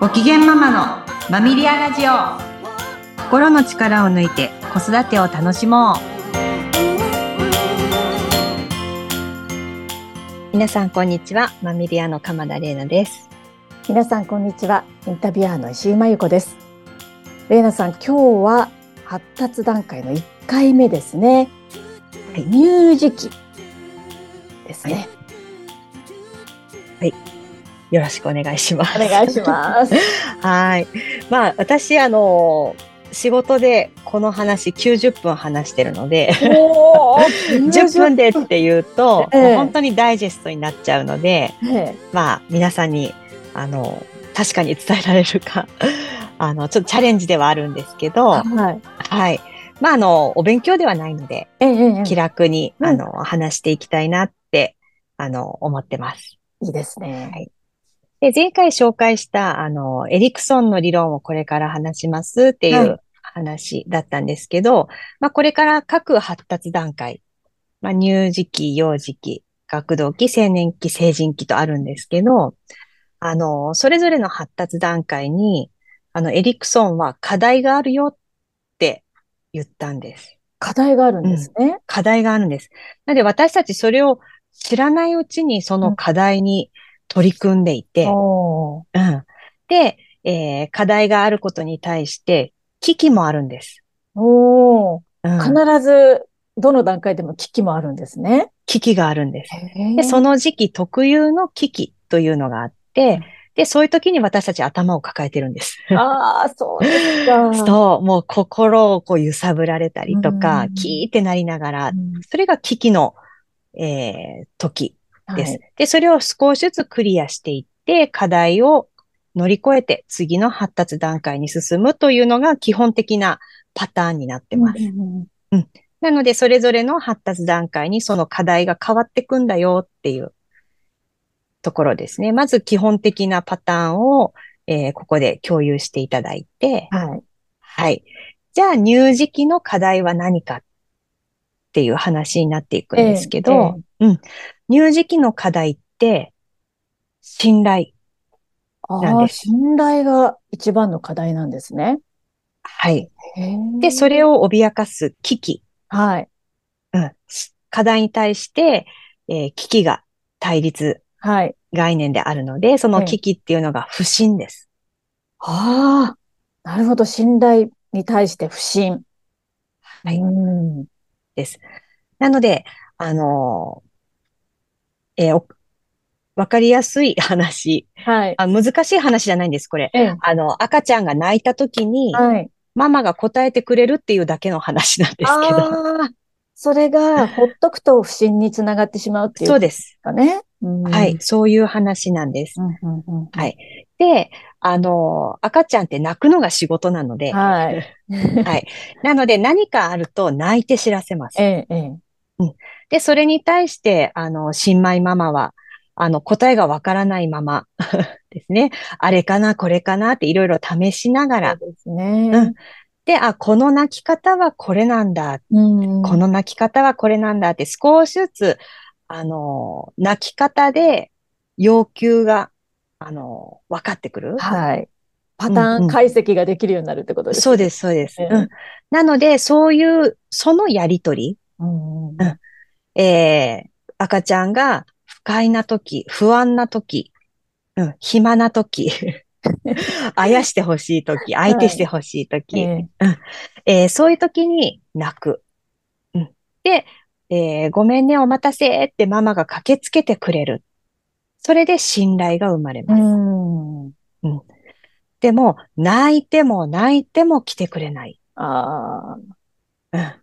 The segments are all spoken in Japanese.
ご機嫌ママのマミリアラジオ。心の力を抜いて子育てを楽しもう。皆さんこんにちはマミリアの鎌田玲奈です。皆さんこんにちはインタビュアーの石井真由子です。玲奈さん今日は発達段階の1回目ですね、はい、乳児期ですね、はい、はいよろしくお願いします。お願いします。はい。まあ、私、あの、仕事でこの話90分話してるので10分 でっていうと、ええ、本当にダイジェストになっちゃうので、え、まあ皆さんにあの確かに伝えられるか あのちょっとチャレンジではあるんですけど、はい、はい、まああのお勉強ではないので、気楽に、あの、話していきたいなってあの思ってます。いいですね。はいで、前回紹介した、あの、エリクソンの理論をこれから話しますっていう話だったんですけど、はい、まあ、これから各発達段階、まあ、乳児期、幼児期、学童期、青年期、成人期とあるんですけど、あの、それぞれの発達段階に、あの、エリクソンは課題があるよって言ったんです。課題があるんですね。うん、課題があるんです。なので私たちそれを知らないうちにその課題に取り組んでいて、うん、で、えー、課題があることに対して危機もあるんです。おうん、必ずどの段階でも危機もあるんですね。危機があるんです。で、その時期特有の危機というのがあって、で、そういう時に私たち頭を抱えてるんです。ああ、そうですか。そう、もう心をこう揺さぶられたりとか、キーってなりながら、それが危機の、えー、時です。はい、で、それを少しずつクリアしていって、課題を乗り越えて次の発達段階に進むというのが基本的なパターンになってます。うんうん、なので、それぞれの発達段階にその課題が変わっていくんだよっていうところですね。まず基本的なパターンを、えー、ここで共有していただいて、はい。はい。じゃあ、乳児期の課題は何かっていう話になっていくんですけど、えーえー、うん。乳児期の課題って、信頼なんです。信頼が一番の課題なんですね。はい。で、それを脅かす危機。はい。うん。課題に対して、えー、危機が対立。はい。概念であるので、その危機っていうのが不信です。ああ、なるほど。信頼に対して不信。はい。です。なので、あのえー、わかりやすい話。はい。あ難しい話じゃないんです、これ。あの、赤ちゃんが泣いた時に、はい。ママが答えてくれるっていうだけの話なんですけど。ああ、それが、ほっとくと不信につながってしまうっていう、ね、そうです。はい。そういう話なんです。はい。で、あの、赤ちゃんって泣くのが仕事なので、はい。はい。なので何かあると泣いて知らせます。ええ、ええ。うん。で、それに対して、あの、新米ママは、あの、答えがわからないまま ですね。あれかな、これかなっていろいろ試しながら。そうですね。うん。で、あ、この泣き方はこれなんだ。うん、この泣き方はこれなんだって少しずつ、あの、泣き方で要求が、あの、分かってくる。はい。パターン解析ができるようになるってことですね。そうです、そうです。うん。なので、そういう、そのやりとり、うん、うん、えー、赤ちゃんが不快な時、不安な時、うん、暇な時、あやしてほしい時、相手してほしい時、はい、うんえー、そういう時に泣く。うん、で、えー、ごめんね、お待たせってママが駆けつけてくれる。それで信頼が生まれます。うんうん、でも、泣いても泣いても来てくれない。あうん、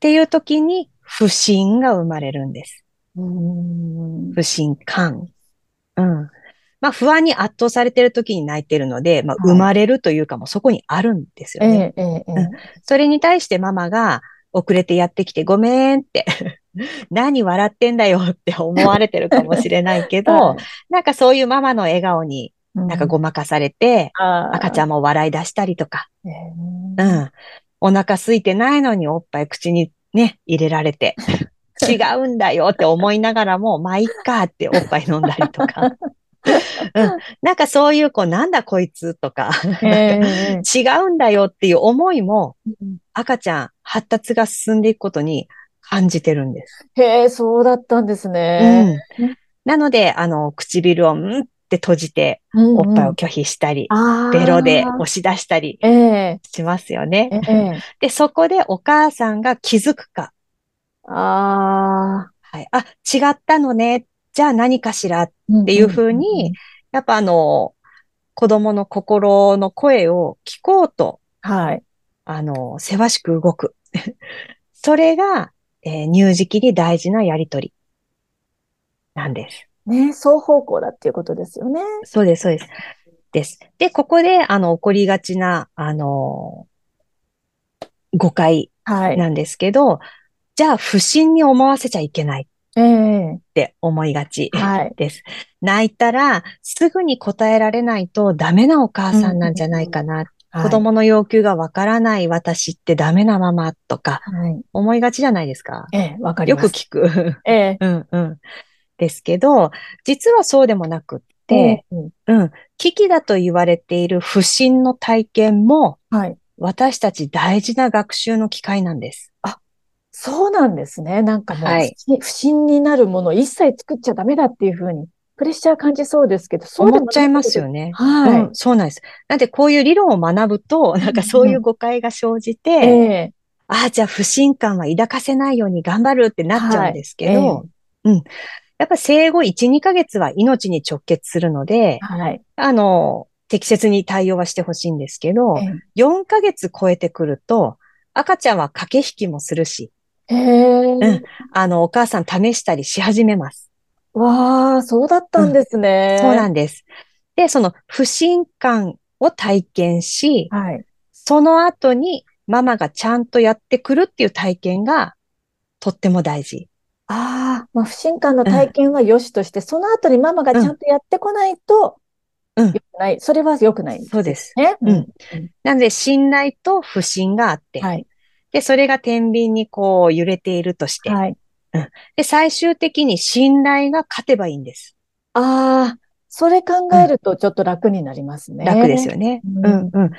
っていう時に不信が生まれるんです。不信感。うん。まあ不安に圧倒されてる時に泣いてるので、まあ生まれるというかもそこにあるんですよね。ええええ、それに対してママが遅れてやってきてごめんって 何笑ってんだよって思われてるかもしれないけど、はい、なんかそういうママの笑顔になんかごまかされて、うん、赤ちゃんも笑い出したりとか、うん。お腹空いてないのにおっぱい口にね、入れられて、違うんだよって思いながらも、まあ、いっかっておっぱい飲んだりとか。うん。なんかそういう、こう、なんだこいつとか、え 違うんだよっていう思いも、ー赤ちゃん、発達が進んでいくことに感じてるんです。へえ、そうだったんですね。うん。なので、あの、唇をんって閉じて、うんおっぱいを拒否したり、あーベロで押し出したりええしますよね。ええで、そこでお母さんが気づくか。ああ。はい。あ、違ったのね。じゃあ何かしら。っていう風に、やっぱあの、子供の心の声を聞こうと、はい。あの、せわしく動く。それが、えー乳児期に大事なやりとりなんです。ね、双方向だっていうことですよね。そうです、そうです。です。で、ここで、あの、起こりがちな、あの、誤解はい。なんですけど、じゃあ、不審に思わせちゃいけないええって思いがちはい。です。泣いたら、すぐに答えられないとダメなお母さんなんじゃないかな。はい子供の要求がわからない私ってダメなママとかはい。思いがちじゃないですか？ええ、わかりよくます。聞く。ええ。うんうん。ですけど、実はそうでもなくって、うんうん。危機だと言われている不審の体験も、はい。私たち大事な学習の機会なんです。そうなんですね。なんかもう、はい不審になるものを一切作っちゃダメだっていうふうに、プレッシャー感じそうですけど、そう思っちゃいますよね。ね。はい。うん、そうなんです。なんでこういう理論を学ぶと、なんかそういう誤解が生じて、ええああ、じゃあ不信感は抱かせないように頑張るってなっちゃうんですけど、はいうん。やっぱ生後1、2ヶ月は命に直結するので、はい。あの、適切に対応はしてほしいんですけど、え4ヶ月超えてくると、赤ちゃんは駆け引きもするし、ええうんあの、お母さん試したりし始めます。わあ、そうだったんですね。そうなんです。で、その不信感を体験し、はい。その後にママがちゃんとやってくるっていう体験がとっても大事。ああ、まあ、不信感の体験は良しとして、その後にママがちゃんとやってこないと、うん良くない。それは良くない。そうです。ね？うんなので、信頼と不信があって、はい。で、それが天秤にこう揺れているとして、はい。で、最終的に信頼が勝てばいいんです。ああ、それ考えるとちょっと楽になりますね。楽ですよね。ううんん、うん。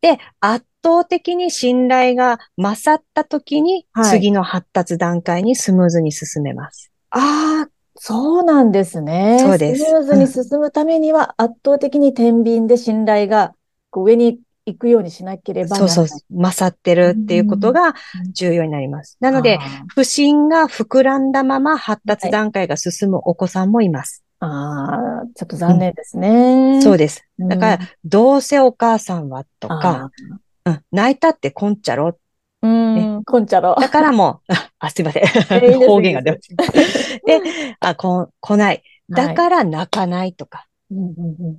で、圧倒的に信頼が勝った時に、はい次の発達段階にスムーズに進めます。ああ、そうなんですね。そうですスムーズに進むためには圧倒的に天秤で信頼が上に行くようにしなければならない。そうそう、勝ってるっていうことが重要になります。なので、不信が膨らんだまま発達段階が進むお子さんもいます。あーあー、ちょっと残念ですね。そうです。うんだから、どうせお母さんはとか、うん、泣いたってこんちゃろ？うん、こんちゃろ。だからもう、あ、すいません。方言が出ました。で、あ、こ、来ない。だから泣かないとか。うんうん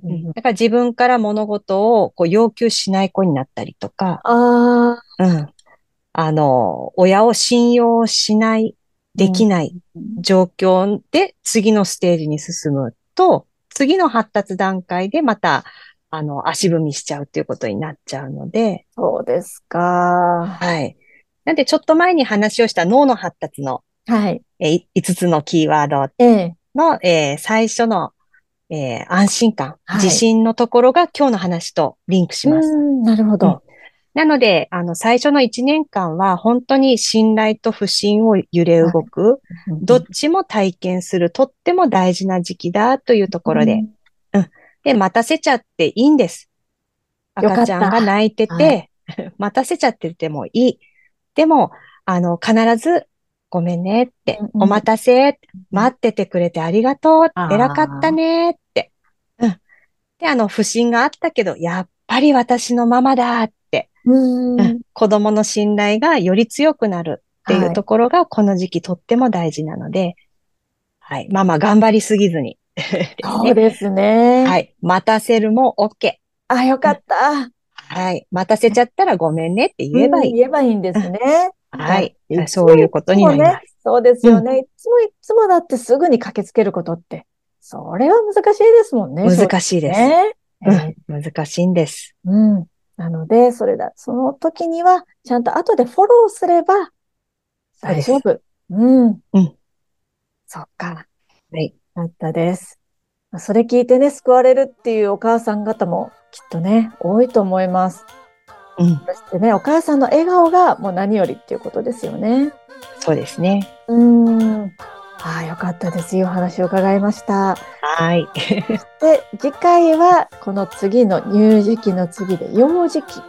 うんうんだから自分から物事をこう要求しない子になったりとか、あうん。あの、親を信用しない、できないあ、状況で次のステージに進むと、次の発達段階でまた、あの、足踏みしちゃうっていうことになっちゃうので、そうですか。はい。なんでちょっと前に話をした脳の発達のはい。えー5つのキーワードええ。の、えー最初の、えー安心感、はい自信のところが今日の話とリンクします。うん、なるほど。なので、あの、最初の1年間は本当に信頼と不信を揺れ動く、どっちも体験するとっても大事な時期だというところで、で、待たせちゃっていいんです。赤ちゃんが泣いてて、待たせちゃっててもいい。でも、あの、必ず、ごめんねって、うんうんお待たせ、待っててくれてありがとう、偉かったねって。うん。で、あの、不信があったけど、やっぱり私のママだって、うん。うん子供の信頼がより強くなるっていうところが、この時期とっても大事なので、はい。ママ頑張りすぎずに。そうですね。。はいい。待たせるも OK。あ、よかった。はい。待たせちゃったらごめんねって言えばいい。うん言えばいいんですね。はいそういうことになりまいつもねそうですよね。いつもいつもだってすぐに駆けつけることって、それは難しいですもんね。す。難しいです。ね。えうん。難しいんです。うん。なので、それだ、その時には、ちゃんと後でフォローすれば大丈夫。うん。うん。そっか。はい。だったです。それ聞いてね、救われるっていうお母さん方もきっとね、多いと思います。うん。そしてね、お母さんの笑顔がもう何よりっていうことですよね。そうですね。うーん。ああ、よかったです。いいお話を伺いました。はい。で、次回はこの次の乳児期の次で幼児期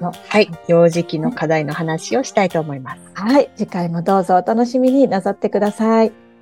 の、はい。幼児期の課題の話をしたいと思います。はい、次回もどうぞお楽しみになさってください。